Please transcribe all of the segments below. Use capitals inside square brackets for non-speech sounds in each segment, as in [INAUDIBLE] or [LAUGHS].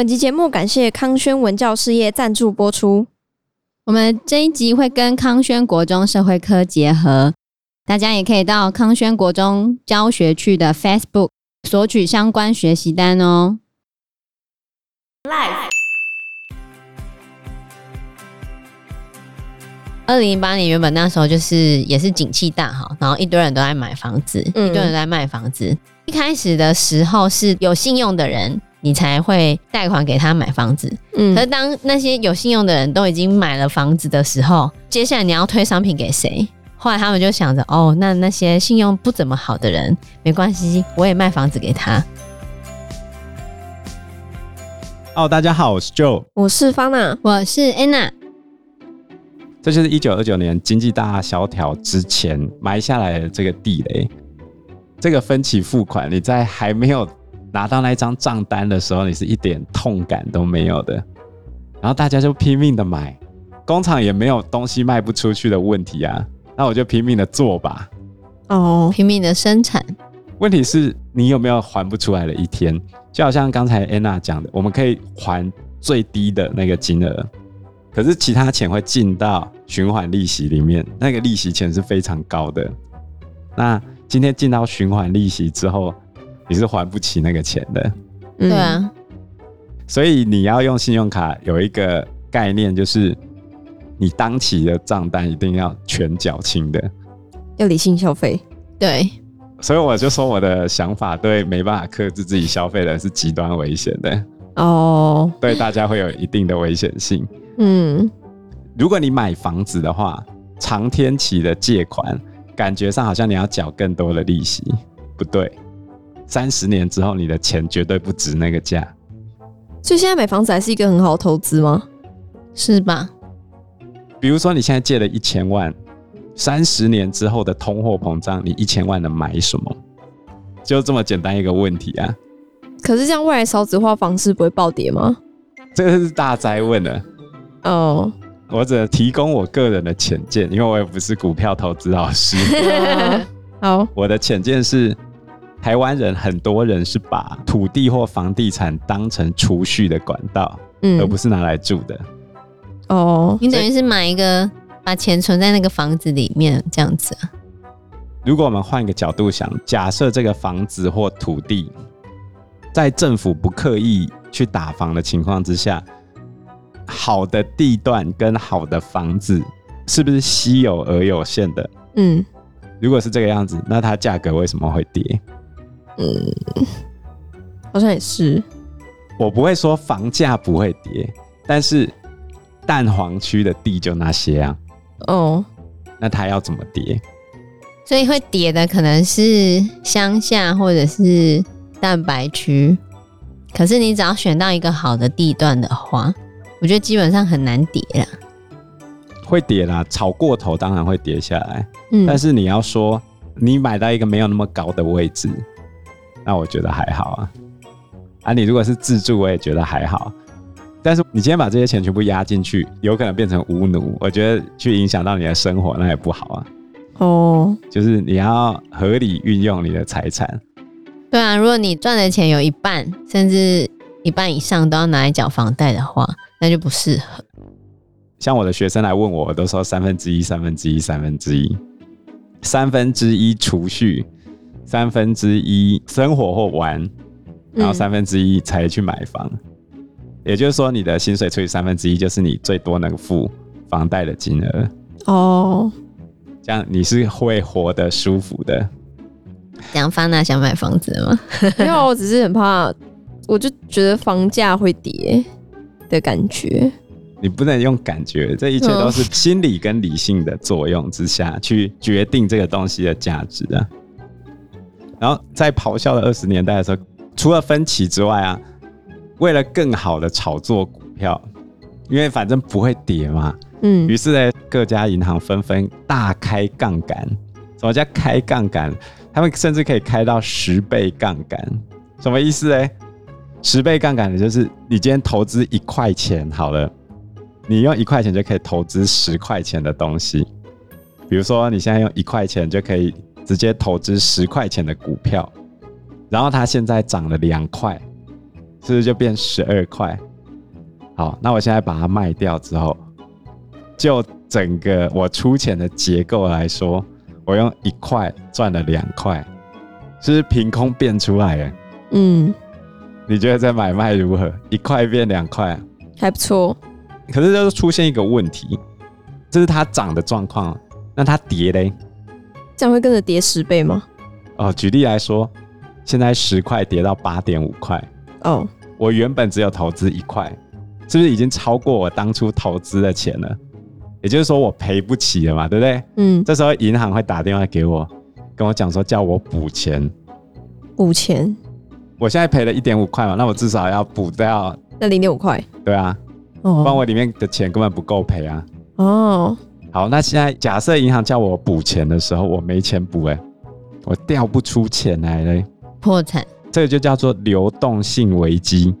本集节目感谢康轩文教事业赞助播出。我们这一集会跟康轩国中社会科结合，大家也可以到康轩国中教学区的 Facebook 索取相关学习单哦。Live。二零零八年原本那时候就是也是景气大好，然后一堆人都在买房子，嗯、一堆人都在卖房子。一开始的时候是有信用的人。你才会贷款给他买房子，嗯，可是当那些有信用的人都已经买了房子的时候，接下来你要推商品给谁？后来他们就想着，哦，那那些信用不怎么好的人，没关系，我也卖房子给他。哦，大家好，我是 Joe，我是 Fana，我是 Anna。这就是一九二九年经济大萧条之前埋下来的这个地雷，这个分期付款，你在还没有。拿到那一张账单的时候，你是一点痛感都没有的，然后大家就拼命的买，工厂也没有东西卖不出去的问题啊，那我就拼命的做吧，哦，拼命的生产。问题是你有没有还不出来的一天？就好像刚才安娜讲的，我们可以还最低的那个金额，可是其他钱会进到循环利息里面，那个利息钱是非常高的。那今天进到循环利息之后。你是还不起那个钱的，对啊，所以你要用信用卡有一个概念，就是你当期的账单一定要全缴清的，要理性消费。对，所以我就说我的想法对没办法克制自己消费的人是极端危险的。哦，对大家会有一定的危险性。嗯，如果你买房子的话，长天期的借款，感觉上好像你要缴更多的利息，不对。三十年之后，你的钱绝对不值那个价。所以现在买房子还是一个很好的投资吗？是吧？比如说你现在借了一千万，三十年之后的通货膨胀，你一千万能买什么？就这么简单一个问题啊！可是这样未来少子化房市不会暴跌吗？这个是大哉问了。哦，我只能提供我个人的浅见，因为我也不是股票投资老师。[LAUGHS] 好，我的浅见是。台湾人很多人是把土地或房地产当成储蓄的管道，嗯，而不是拿来住的。哦，你等于是买一个，把钱存在那个房子里面，这样子啊。如果我们换一个角度想，假设这个房子或土地在政府不刻意去打房的情况之下，好的地段跟好的房子是不是稀有而有限的？嗯，如果是这个样子，那它价格为什么会跌？嗯，好像也是。我不会说房价不会跌，但是蛋黄区的地就那些啊。哦，那它要怎么跌？所以会跌的可能是乡下或者是蛋白区。可是你只要选到一个好的地段的话，我觉得基本上很难跌了。会跌啦，炒过头当然会跌下来。嗯，但是你要说你买到一个没有那么高的位置。那我觉得还好啊，啊，你如果是自住，我也觉得还好。但是你今天把这些钱全部压进去，有可能变成无奴，我觉得去影响到你的生活，那也不好啊。哦，就是你要合理运用你的财产。对啊，如果你赚的钱有一半甚至一半以上都要拿来缴房贷的话，那就不适合。像我的学生来问我，我都说三分之一、三分之一、三分之一、三分之一储蓄。三分之一生活或玩，然后三分之一才去买房，嗯，也就是说，你的薪水除以三分之一，就是你最多能付房贷的金额。哦，这样你是会活得舒服的。这样 Fana 想买房子吗？[LAUGHS] 没有，我只是很怕，我就觉得房价会跌的感觉。你不能用感觉，这一切都是心理跟理性的作用之下去决定这个东西的价值啊。然后在咆哮的二十年代的时候，除了分歧之外啊，为了更好的炒作股票，因为反正不会跌嘛，嗯，于是呢，各家银行纷纷大开杠杆。什么叫开杠杆？他们甚至可以开到十倍杠杆。什么意思呢？十倍杠杆的就是你今天投资一块钱好了，你用一块钱就可以投资十块钱的东西。比如说，你现在用一块钱就可以。直接投资十块钱的股票，然后它现在涨了两块，是不是就变十二块？好，那我现在把它卖掉之后，就整个我出钱的结构来说，我用一块赚了两块，是不是凭空变出来的？嗯，你觉得这买卖如何？一块变两块，还不错。可是就是出现一个问题，这是它涨的状况，那它跌嘞？这样会跟着跌十倍吗？哦，举例来说，现在十块跌到八点五块，哦，我原本只有投资一块，是不是已经超过我当初投资的钱了？也就是说我赔不起了嘛，对不对？嗯，这时候银行会打电话给我，跟我讲说叫我补钱。补钱？我现在赔了一点五块嘛，那我至少要补掉那零点五块。对啊，哦，不然我里面的钱根本不够赔啊。哦，好，那现在假设银行叫我补钱的时候，我没钱补，哎，我调不出钱来嘞，破产。这个就叫做流动性危机，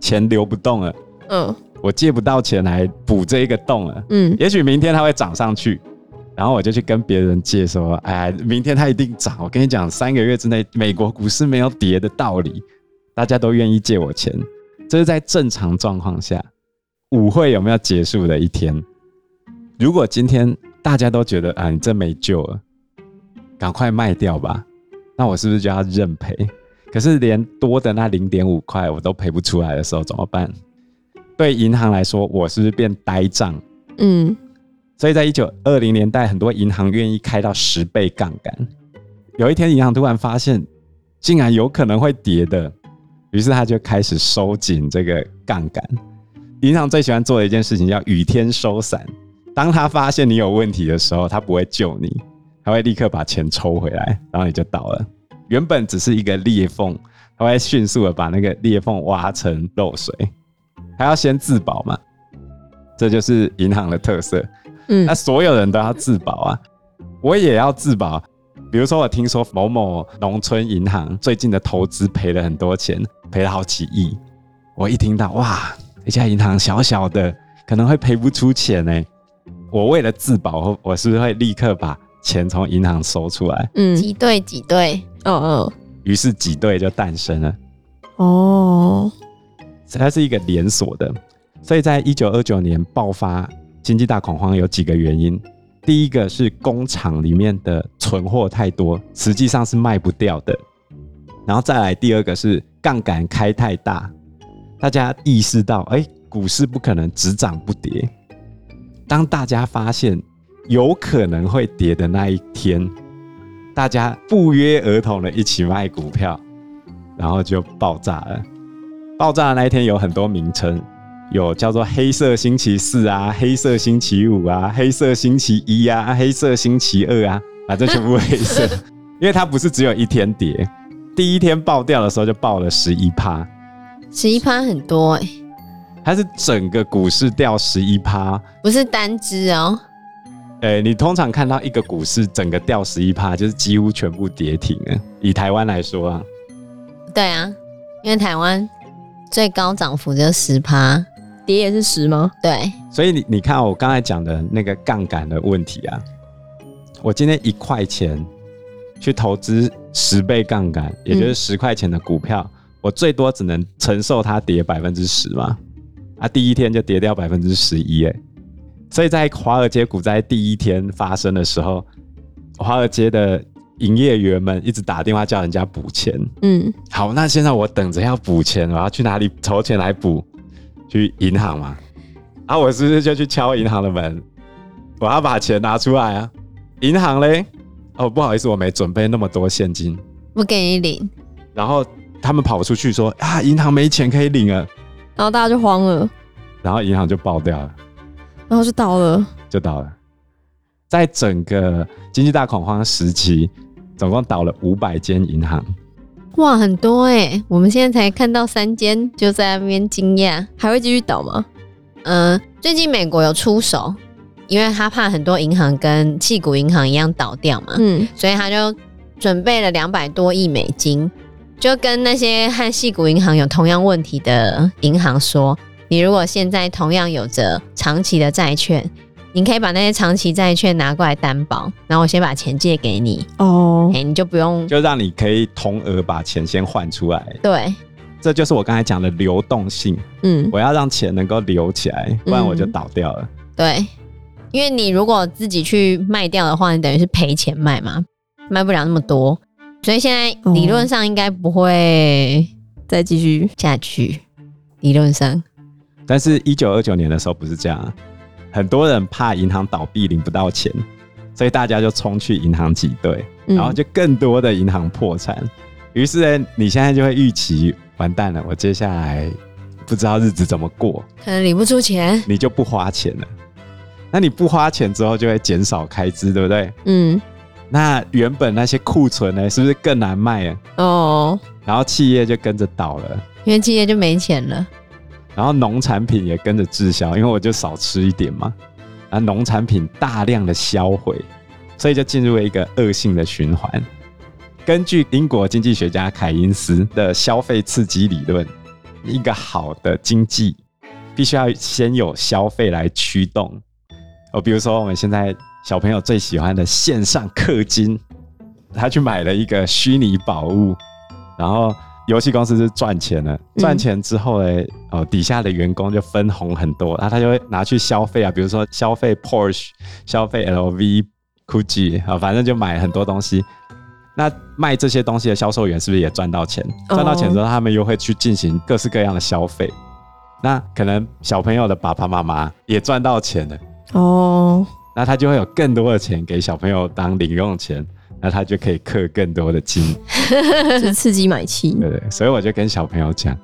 钱流不动了。嗯。我借不到钱来补这一个洞了，嗯，也许明天它会涨上去，然后我就去跟别人借说，哎，明天它一定涨。我跟你讲，三个月之内美国股市没有跌的道理，大家都愿意借我钱。这是在正常状况下，舞会有没有结束的一天？如果今天大家都觉得啊，你这没救了，赶快卖掉吧，那我是不是就要认赔？可是连多的那零点五块我都赔不出来的时候，怎么办？对银行来说，我是不是变呆账？嗯，所以在一九二零年代，很多银行愿意开到十倍杠杆。有一天，银行突然发现，竟然有可能会跌的，于是他就开始收紧这个杠杆。银行最喜欢做的一件事情叫雨天收伞。当他发现你有问题的时候，他不会救你，他会立刻把钱抽回来，然后你就倒了。原本只是一个裂缝，他会迅速的把那个裂缝挖成漏水。他要先自保嘛，这就是银行的特色。嗯，那所有人都要自保啊，我也要自保。比如说，我听说某某农村银行最近的投资赔了很多钱，赔了好几亿。我一听到哇，一家银行小小的，可能会赔不出钱呢。我为了自保，我是不是会立刻把钱从银行收出来？嗯，挤兑挤兑，哦哦，于是挤兑就诞生了。哦。它是一个连锁的，所以在一九二九年爆发经济大恐慌有几个原因。第一个是工厂里面的存货太多，实际上是卖不掉的。然后再来第二个是杠杆开太大，大家意识到，哎，股市不可能只涨不跌。当大家发现有可能会跌的那一天，大家不约而同的一起卖股票，然后就爆炸了。爆炸的那一天有很多名称，有叫做“黑色星期四”啊、“黑色星期五”啊、“黑色星期一”啊、“黑色星期二”啊，反正全部黑色，[LAUGHS] 因为它不是只有一天跌，第一天爆掉的时候就爆了十一趴，十一趴很多哎、欸，它是整个股市掉十一趴，不是单只哦。哎、欸，你通常看到一个股市整个掉十一趴，就是几乎全部跌停了。以台湾来说啊，对啊，因为台湾。最高涨幅就十趴，跌也是十吗？对，所以你你看我刚才讲的那个杠杆的问题啊，我今天一块钱去投资十倍杠杆，也就是十块钱的股票，嗯、我最多只能承受它跌百分之十嘛，啊，第一天就跌掉百分之十一，哎，所以在华尔街股灾第一天发生的时候，华尔街的。营业员们一直打电话叫人家补钱。嗯，好，那现在我等着要补钱，我要去哪里筹钱来补？去银行嘛。啊，我是不是就去敲银行的门？我要把钱拿出来啊。银行嘞？哦，不好意思，我没准备那么多现金，不给你领。然后他们跑出去说啊，银行没钱可以领了。然后大家就慌了。然后银行就爆掉了。然后就倒了。就倒了。在整个经济大恐慌时期。总共倒了五百间银行，哇，很多哎、欸！我们现在才看到三间，就在那边惊讶，还会继续倒吗？嗯、呃，最近美国有出手，因为他怕很多银行跟矽谷银行一样倒掉嘛，嗯，所以他就准备了两百多亿美金，就跟那些和细谷银行有同样问题的银行说，你如果现在同样有着长期的债券。你可以把那些长期债券拿过来担保，然后我先把钱借给你哦，哎，你就不用，就让你可以同额把钱先换出来。对，这就是我刚才讲的流动性。嗯，我要让钱能够流起来，不然我就倒掉了。嗯、对，因为你如果自己去卖掉的话，你等于是赔钱卖嘛，卖不了那么多，所以现在理论上应该不会再继续下去。理论上，但是一九二九年的时候不是这样，很多人怕银行倒闭领不到钱，所以大家就冲去银行挤兑，然后就更多的银行破产。于是呢，你现在就会预期完蛋了，我接下来不知道日子怎么过，可能领不出钱，你就不花钱了。那你不花钱之后，就会减少开支，对不对？嗯。那原本那些库存呢，是不是更难卖啊？哦。然后企业就跟着倒了，因为企业就没钱了。然后农产品也跟着滞销，因为我就少吃一点嘛。然后农产品大量的销毁，所以就进入了一个恶性的循环。根据英国经济学家凯因斯的消费刺激理论，一个好的经济必须要先有消费来驱动。哦，比如说我们现在小朋友最喜欢的线上氪金，他去买了一个虚拟宝物，然后游戏公司是赚钱了。赚钱之后呢，哦，底下的员工就分红很多，然后他就会拿去消费啊，比如说消费 Porsche、消费 LV、Gucci 啊，反正就买很多东西。那卖这些东西的销售员是不是也赚到钱？赚到钱之后，他们又会去进行各式各样的消费。那可能小朋友的爸爸妈妈也赚到钱了哦。那他就会有更多的钱给小朋友当零用钱，那他就可以氪更多的金，[LAUGHS] 就刺激买气。对对，所以我就跟小朋友讲，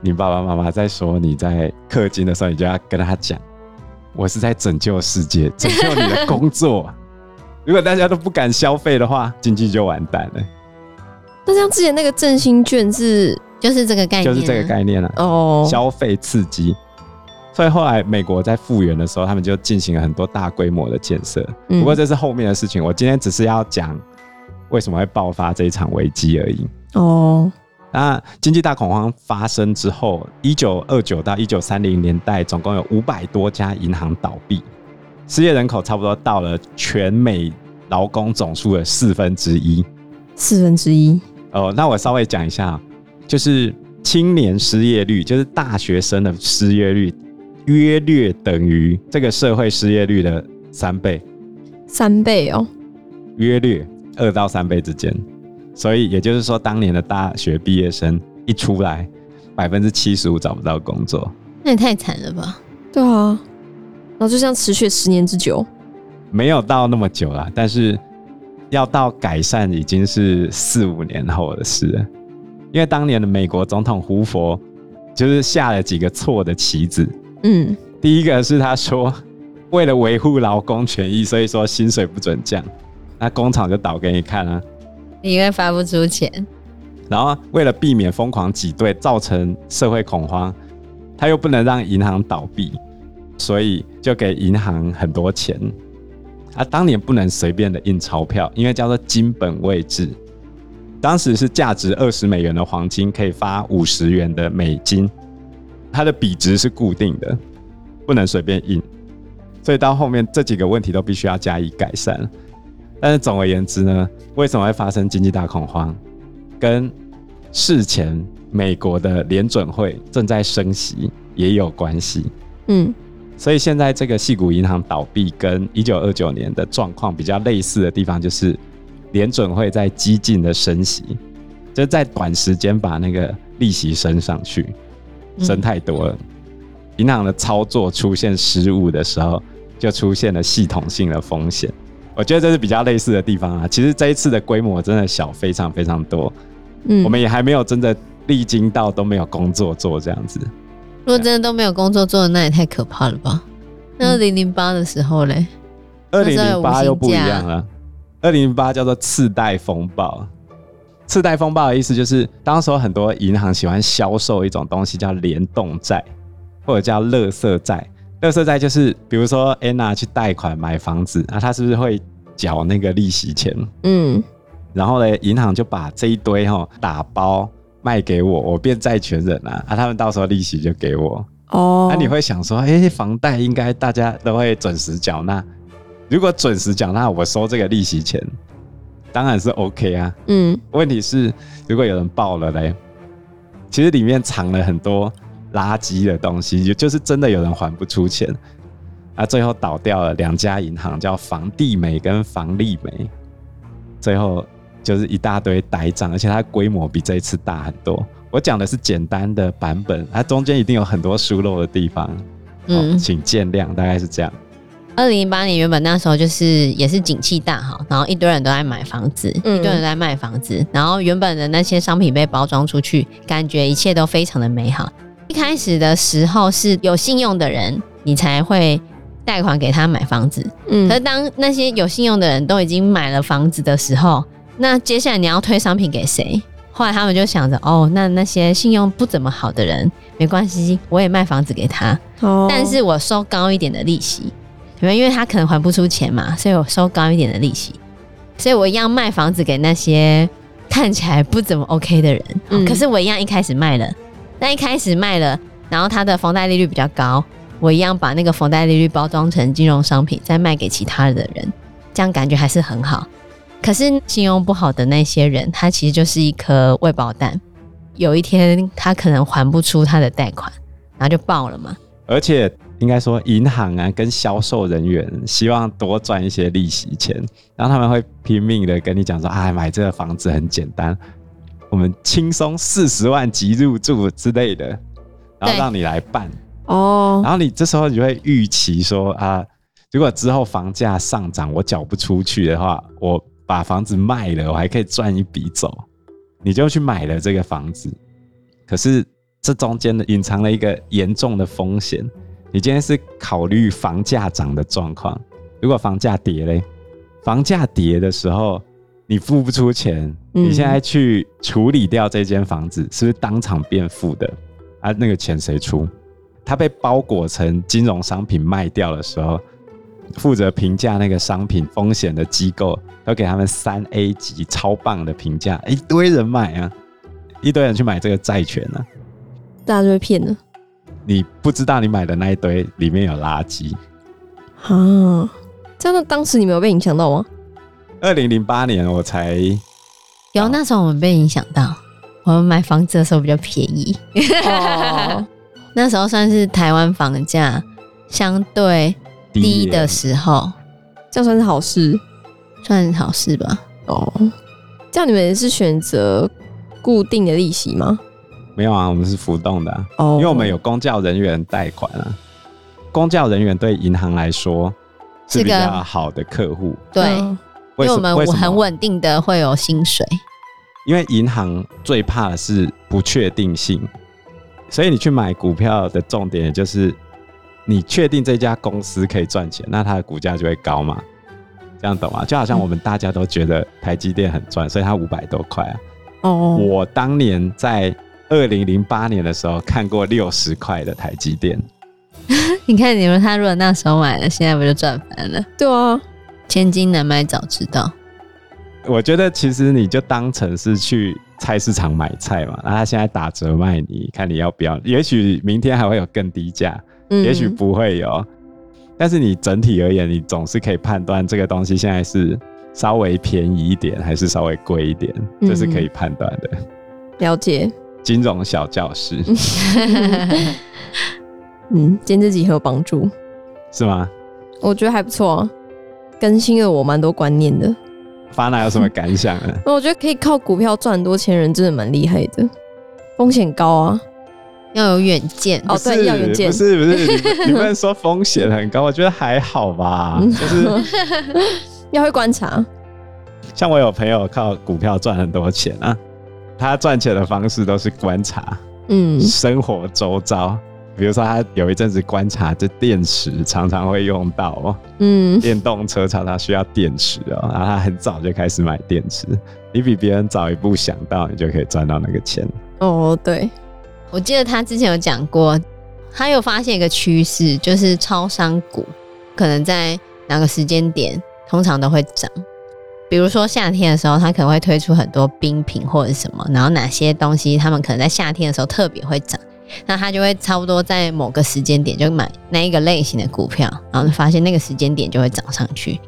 你爸爸妈妈在说你在氪金的时候，你就要跟他讲，我是在拯救世界，拯救你的工作。[LAUGHS] 如果大家都不敢消费的话，经济就完蛋了。那像之前那个振兴券是就是这个概念，就是这个概念了哦，消费刺激。所以后来美国在复原的时候，他们就进行了很多大规模的建设。不过这是后面的事情，我今天只是要讲为什么会爆发这一场危机而已。哦，那经济大恐慌发生之后，一九二九到一九三零年代，总共有五百多家银行倒闭。失业人口差不多到了全美劳工总数的四分之一，四分之一。哦，那我稍微讲一下，就是青年失业率，就是大学生的失业率，约略等于这个社会失业率的三倍。三倍哦，约略二到三倍之间。所以也就是说，当年的大学毕业生一出来，百分之七十五找不到工作，那也太惨了吧？对啊。然后就这样持续十年之久，没有到那么久了，但是要到改善已经是四五年后的事了。因为当年的美国总统胡佛就是下了几个错的棋子。嗯，第一个是他说为了维护劳工权益，所以说薪水不准降，那工厂就倒给你看啊，因为发不出钱。然后为了避免疯狂挤兑造成社会恐慌，他又不能让银行倒闭。所以就给银行很多钱啊！当年不能随便的印钞票，因为叫做金本位制。当时是价值二十美元的黄金可以发五十元的美金，它的比值是固定的，不能随便印。所以到后面这几个问题都必须要加以改善。但是总而言之呢，为什么会发生经济大恐慌？跟事前美国的联准会正在升息也有关系。嗯。所以现在这个系股银行倒闭，跟一九二九年的状况比较类似的地方，就是联准会在激进的升息，就在短时间把那个利息升上去，升太多了，银行的操作出现失误的时候，就出现了系统性的风险。我觉得这是比较类似的地方啊。其实这一次的规模真的小非常非常多，嗯，我们也还没有真的历经到都没有工作做这样子。如果真的都没有工作做，那也太可怕了吧？那二零零八的时候嘞？二零零八又不一样了。二零零八叫做次贷风暴。次贷风暴的意思就是，当时候很多银行喜欢销售一种东西叫联动债，或者叫垃圾债。垃圾债就是，比如说安娜去贷款买房子，那她是不是会缴那个利息钱？嗯。然后呢，银行就把这一堆哈打包。卖给我，我变债权人啊！啊，他们到时候利息就给我哦。那、啊、你会想说，哎、欸，房贷应该大家都会准时缴纳。如果准时缴纳，我收这个利息钱，当然是 OK 啊。嗯。问题是，如果有人爆了嘞，其实里面藏了很多垃圾的东西，就就是真的有人还不出钱，啊，最后倒掉了两家银行，叫房地美跟房利美，最后就是一大堆呆账，而且它规模比这一次大很多。我讲的是简单的版本，它中间一定有很多疏漏的地方，嗯，哦、请见谅，大概是这样。二零零八年原本那时候就是也是景气大好，然后一堆人都在买房子，嗯、一堆人都在卖房子，然后原本的那些商品被包装出去，感觉一切都非常的美好。一开始的时候是有信用的人，你才会贷款给他买房子，嗯，可是当那些有信用的人都已经买了房子的时候，那接下来你要推商品给谁？后来他们就想着，哦，那那些信用不怎么好的人没关系，我也卖房子给他，哦，但是我收高一点的利息。因为他可能还不出钱嘛，所以我收高一点的利息，所以我一样卖房子给那些看起来不怎么 OK 的人。嗯，可是我一样一开始卖了，那一开始卖了，然后他的房贷利率比较高，我一样把那个房贷利率包装成金融商品，再卖给其他的人，这样感觉还是很好。可是信用不好的那些人，他其实就是一颗未爆弹，有一天他可能还不出他的贷款，然后就爆了嘛。而且。应该说，银行啊，跟销售人员希望多赚一些利息钱，然后他们会拼命的跟你讲说：“哎，买这个房子很简单，我们轻松四十万即入住之类的，然后让你来办哦。然后你这时候你就会预期说啊，如果之后房价上涨，我缴不出去的话，我把房子卖了，我还可以赚一笔走，你就去买了这个房子。可是这中间的隐藏了一个严重的风险。你今天是考虑房价涨的状况，如果房价跌嘞，房价跌的时候你付不出钱，你现在去处理掉这间房子，是不是当场变负的？啊，那个钱谁出？它被包裹成金融商品卖掉的时候，负责评价那个商品风险的机构都给他们三 A 级超棒的评价，一堆人买啊，一堆人去买这个债权啊，大家就被骗了。你不知道你买的那一堆里面有垃圾啊？真的，当时你没有被影响到吗？二零零八年我才有，那时候我们被影响到。我们买房子的时候比较便宜，哦、[LAUGHS] 那时候算是台湾房价相对低的时候，这样算是好事，算是好事吧？哦，这样你们是选择固定的利息吗？没有啊，我们是浮动的啊，oh. 因为我们有公教人员贷款啊。公教人员对银行来说是比较好的客户，对，因为我们很稳定的会有薪水。因为银行最怕的是不确定性，所以你去买股票的重点也就是你确定这家公司可以赚钱，那它的股价就会高嘛。这样懂吗？就好像我们大家都觉得台积电很赚，所以它五百多块啊。哦，oh. 我当年在。二零零八年的时候看过六十块的台积电，[LAUGHS] 你看你们他如果那时候买了，现在不就赚翻了？对啊，千金难买早知道。我觉得其实你就当成是去菜市场买菜嘛，那他现在打折卖你，看你要不要？也许明天还会有更低价，嗯、也许不会有。但是你整体而言，你总是可以判断这个东西现在是稍微便宜一点，还是稍微贵一点，这是可以判断的。嗯、了解。金融小教室，[LAUGHS] 嗯，今天这集很有帮助，是吗？我觉得还不错啊，更新了我蛮多观念的。发娜有什么感想呢？[LAUGHS] 我觉得可以靠股票赚很多钱人真的蛮厉害的，风险高啊，要有远见哦，对，要远见，不是不是，你不能说风险很高，我觉得还好吧，就是 [LAUGHS] 要会观察。像我有朋友靠股票赚很多钱啊。他赚钱的方式都是观察，嗯，生活周遭，比如说他有一阵子观察这电池常常会用到哦，嗯，电动车常常需要电池哦，然后他很早就开始买电池，你比别人早一步想到，你就可以赚到那个钱。哦，对，我记得他之前有讲过，他有发现一个趋势，就是超商股可能在哪个时间点通常都会涨。比如说夏天的时候，他可能会推出很多冰品或者什么，然后哪些东西他们可能在夏天的时候特别会涨，那他就会差不多在某个时间点就买那一个类型的股票，然后发现那个时间点就会涨上去，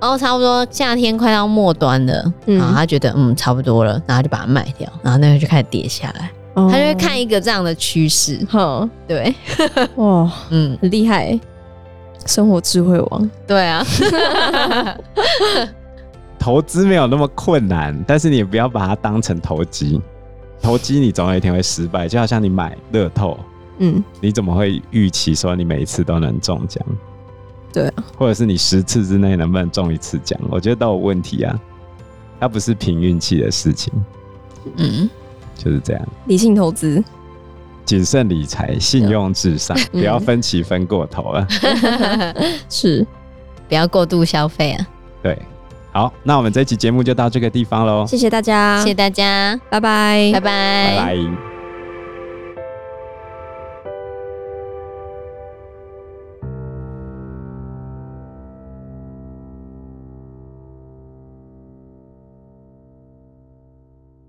然后差不多夏天快到末端了，然后他觉得嗯差不多了，然后就把它卖掉，然后那个就开始跌下来，他就会看一个这样的趋势。哼，对，[LAUGHS] 哇，嗯，很厉害，生活智慧王。对啊，[LAUGHS] 投资没有那么困难，但是你也不要把它当成投机。投机你总有一天会失败，就好像你买乐透，嗯，你怎么会预期说你每一次都能中奖？对啊，或者是你十次之内能不能中一次奖？我觉得都有问题啊，它不是凭运气的事情。嗯，就是这样，理性投资，谨慎理财，信用至上，不要分期分过头了。[LAUGHS] 是，不要过度消费啊。对，好，那我们这期节目就到这个地方喽。谢谢大家，谢谢大家，拜拜，拜拜，拜拜。